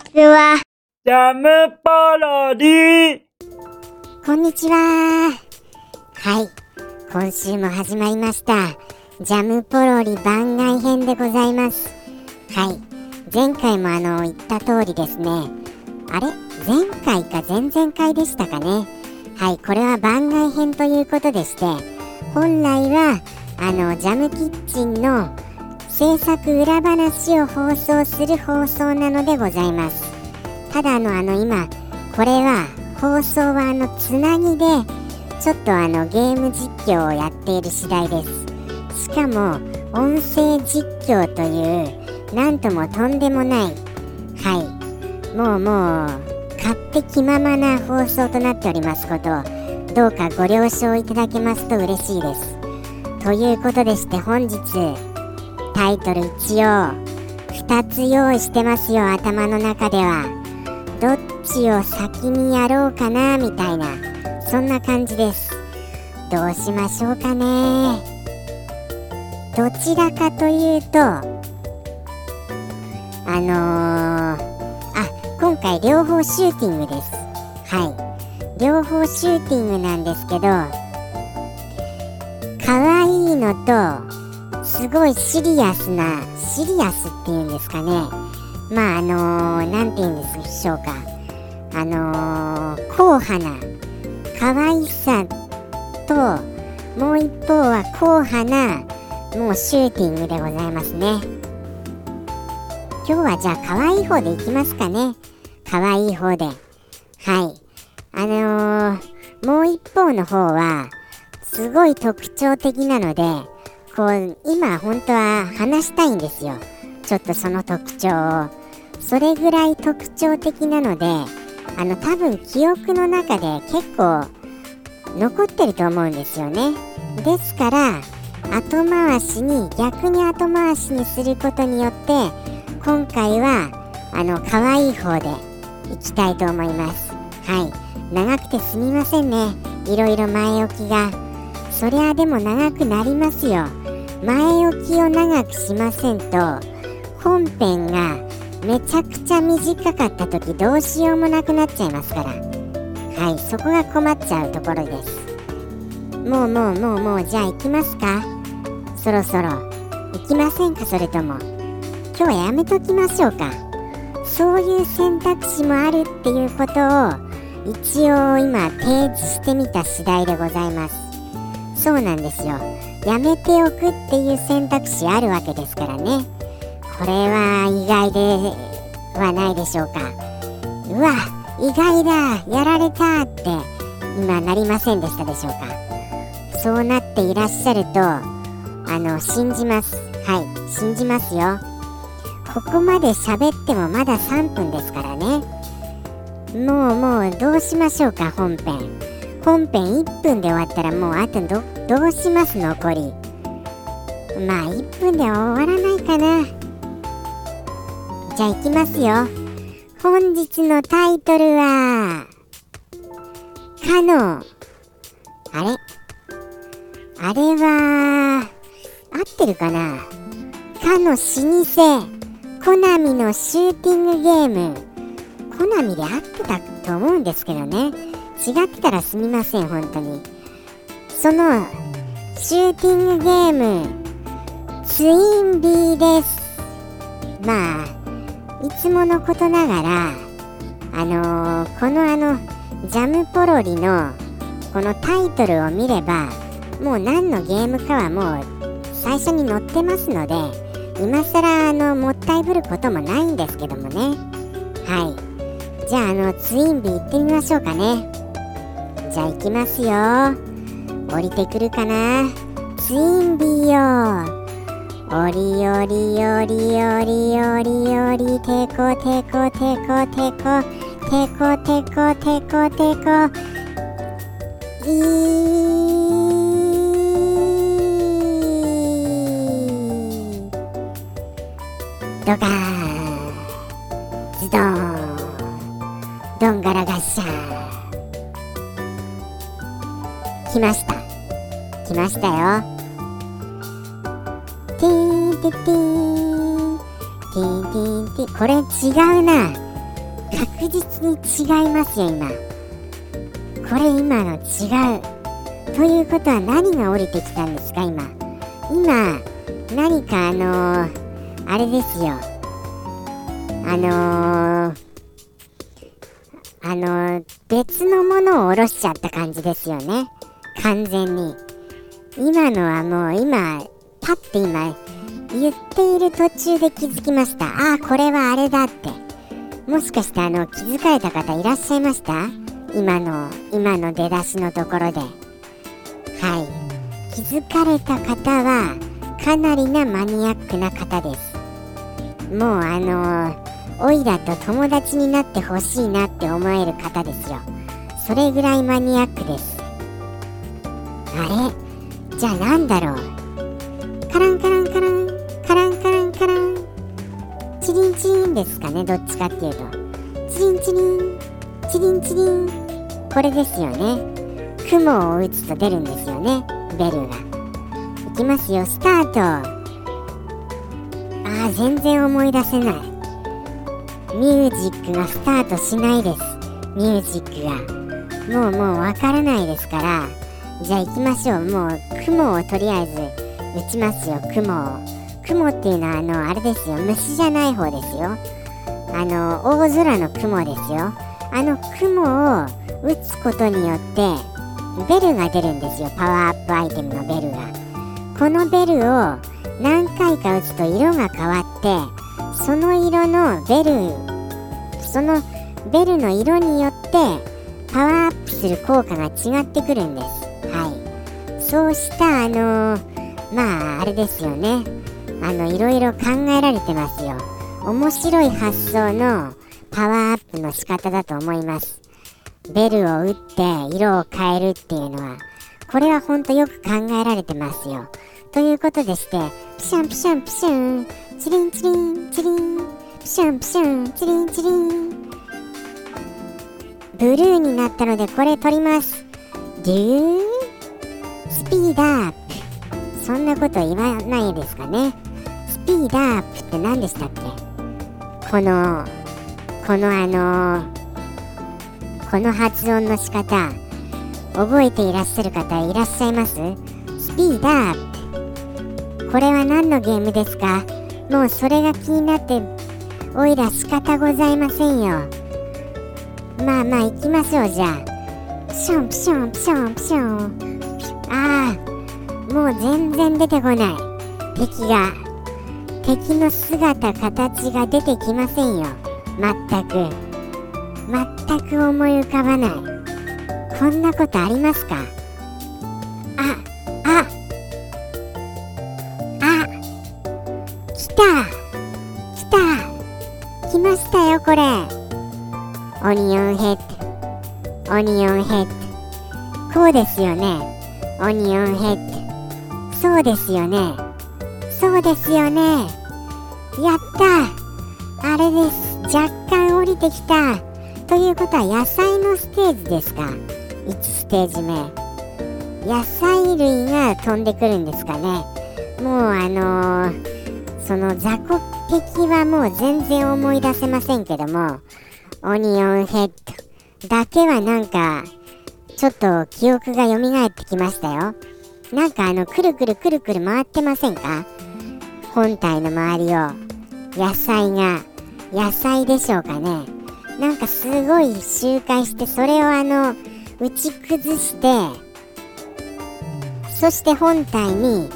ちは。ジャムパロディこんにちは。はい。今週も始まりました。ジャムポロリ番外編でございます。はい。前回もあの、言った通りですね。あれ？前回か前々回でしたかね。はい。これは番外編ということでして、本来は、あの、ジャムキッチンの制作裏話を放送する放送なのでございます。ただの、あの、今、これは、放送はあの、つなぎで、ちょっとあの、ゲーム実況をやっている次第です。しかも、音声実況という、なんともとんでもない、はい、もうもう、勝手気ままな放送となっておりますこと、どうかご了承いただけますと嬉しいです。ということでして本日、タイトル一応、2つ用意してますよ、頭の中では。どっちを先にやろうかな、みたいな、そんな感じです。どうしましょうかね。どちらかというと、あのー、あ、今回両方シューティングです。はい。両方シューティングなんですけど、可愛いのと、すごいシリアスな、シリアスっていうんですかね。まああのー、て言うんでしょうか。あのー、硬派な、可愛さと、もう一方は硬派な、もうシューティングでございますね。今日はじゃあ可愛い方でいきますかね。可愛い方で。はい。あのー、もう一方の方は、すごい特徴的なので、こう、今本当は話したいんですよ。ちょっとその特徴を。それぐらい特徴的なので、あの、多分記憶の中で結構残ってると思うんですよね。ですから、後回しに、逆に後回しにすることによって、今回は、あの、可愛い方でいきたいと思います。はい。長くてすみませんね。いろいろ前置きが。そりゃでも長くなりますよ。前置きを長くしませんと、本編がめちゃくちゃ短かった時どうしようもなくなっちゃいますから。はい、そこが困っちゃうところです。もうもうもうもう、じゃあ行きますかそろそろ。行きませんかそれとも。今日はやめときましょうか。そういう選択肢もあるっていうことを一応今提示してみた次第でございます。そうなんですよ。やめておくっていう選択肢あるわけですからね。これは意外ではないでしょうか。うわ、意外だ、やられたって今なりませんでしたでしょうか。そうなっていらっしゃると、あの、信じます。はい、信じますよ。ここまで喋ってもまだ3分ですからね。もうもうどうしましょうか、本編。本編1分で終わったらもうあとどどうします残りまあ1分で終わらないかな。じゃあ行きますよ。本日のタイトルはかの。あれ？あれは合ってるかな？かの老舗。コナミのシューティングゲーム。コナミで合ってたと思うんですけどね。違ってたらすみません本当に。そのシューティングゲームツインビーです。まあいつものことながらあのー、このあのジャムポロリのこのタイトルを見ればもう何のゲームかはもう最初に載ってますので今更あのもったいぶることもないんですけどもね。はい。じゃああのツインビー行ってみましょうかね。じゃあ行きますよ。降りてくるかな？ツインビーよおりおりおりおりおりおりてこてこてこてこてこてこてこてこいドカーズドーンドンガラガッシャー来ました来ましたよ。ティーンティティーン。ティーンティーンティーン。これ違うな。確実に違いますよ今。これ今の違う。ということは何が降りてきたんですか今。今何かあのー、あれですよ。あのー、あの、別のものを下ろしちゃった感じですよね。完全に。今のはもう今パッて今言っている途中で気づきました。ああこれはあれだって。もしかしてあの気づかれた方いらっしゃいました？今の今の出だしのところで。はい。気づかれた方はかなりなマニアックな方です。もうあのおいらと友達になってほしいなって思える方ですよ。それぐらいマニアックです。あれ？じゃあなんだろう？カランカランカランカランカランカラン。チリンチリンですかねどっちかっていうと。チリンチリンチリンチリン。これですよね。雲を打つと出るんですよねベルが。いきますよスタート。あー全然思い出せない。ミュージックがスタートしないです。ミュージックが。もうもうわからないですから。じゃあ行きましょう。もう雲をとりあえず打ちますよ。雲を。雲っていうのはあのあれですよ。虫じゃない方ですよ。あの大空の雲ですよ。あの雲を打つことによってベルが出るんですよ。パワーアップアイテムのベルが。このベルを何回か打つと色が変わってその色のベルそのベルの色によってパワーアップする効果が違ってくるんです。そうしたあの、まああれですよね。あのいろいろ考えられてますよ。面白い発想のパワーアップの仕方だと思います。ベルを打って色を変えるっていうのはこれはほんとよく考えられてますよ。ということでしてピシャンピシャンピシャンチリンチリンチリンピシャンピシャンチリンチリン。ブルーになったのでこれ取ります。デュー。ピードアップ。そんなこと言わないですかね。スピードアップって何でしたっけ？このこのあのー、この発音の仕方。覚えていらっしゃる方いらっしゃいます？スピードアップ。これは何のゲームですか？もうそれが気になっておいら仕方ございませんよ。まあまあ行きましょうじゃあ。ピションピションピションピション。ああもう全然出てこない。敵が敵の姿形が出てきませんよ。全く。全く思い浮かばない。こんなことありますか？あああ来た。来た。来ましたよこれ。オニオンヘッド。オニオンヘッド。こうですよね。オニオンヘッド。そうですよね。そうですよね。やった。あれです。若干降りてきた。ということは野菜のステージですか。1ステージ目。野菜類が飛んでくるんですかね。もうあのー、その雑魚敵はもう全然思い出せませんけどもオニオンヘッドだけはなんかちょっと記憶が蘇ってきましたよ。なんかあのくるくるくるくる回ってませんか？本体の周りを。野菜が。野菜でしょうかね。なんかすごい周回してそれをあの打ち崩して。そして本体に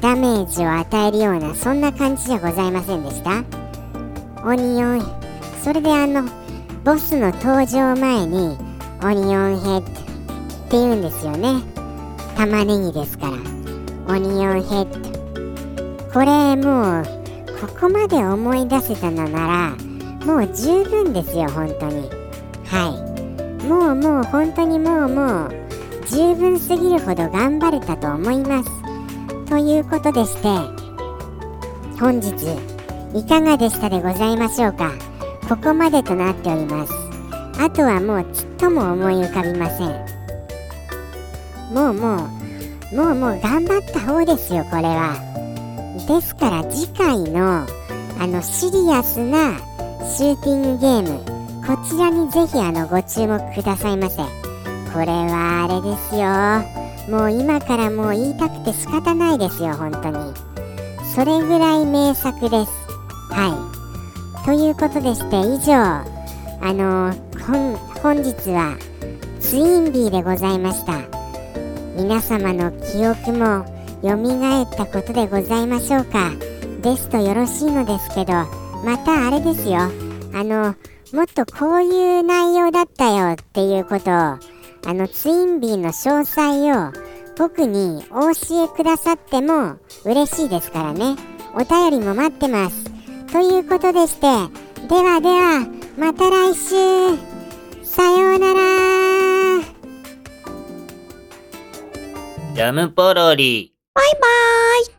ダメージを与えるようなそんな感じじゃございませんでした？オニオンそれであのボスの登場前にオニオンヘッド。って言うんですよね。玉ねぎですから。オニオンヘッド。これもうここまで思い出せたのならもう十分ですよ本当に。はい。もうもう本当にもうもう十分すぎるほど頑張れたと思います。ということでして本日いかがでしたでございましょうか。ここまでとなっております。あとはもうちっとも思い浮かびません。もうもうもうもう頑張った方ですよこれは。ですから次回のあのシリアスなシューティングゲームこちらにぜひあのご注目くださいませ。これはあれですよ。もう今からもう言いたくて仕方ないですよ本当に。それぐらい名作です。はい。ということでして以上あの本本日はツインビーでございました。皆様の記憶も蘇ったことでございましょうか。ですとよろしいのですけどまたあれですよ。あのもっとこういう内容だったよっていうことをあのツインビーの詳細を僕にお教えくださっても嬉しいですからね。お便りも待ってます。ということでしてではではまた来週。さようなら。ジャムポロリ。バイバーイ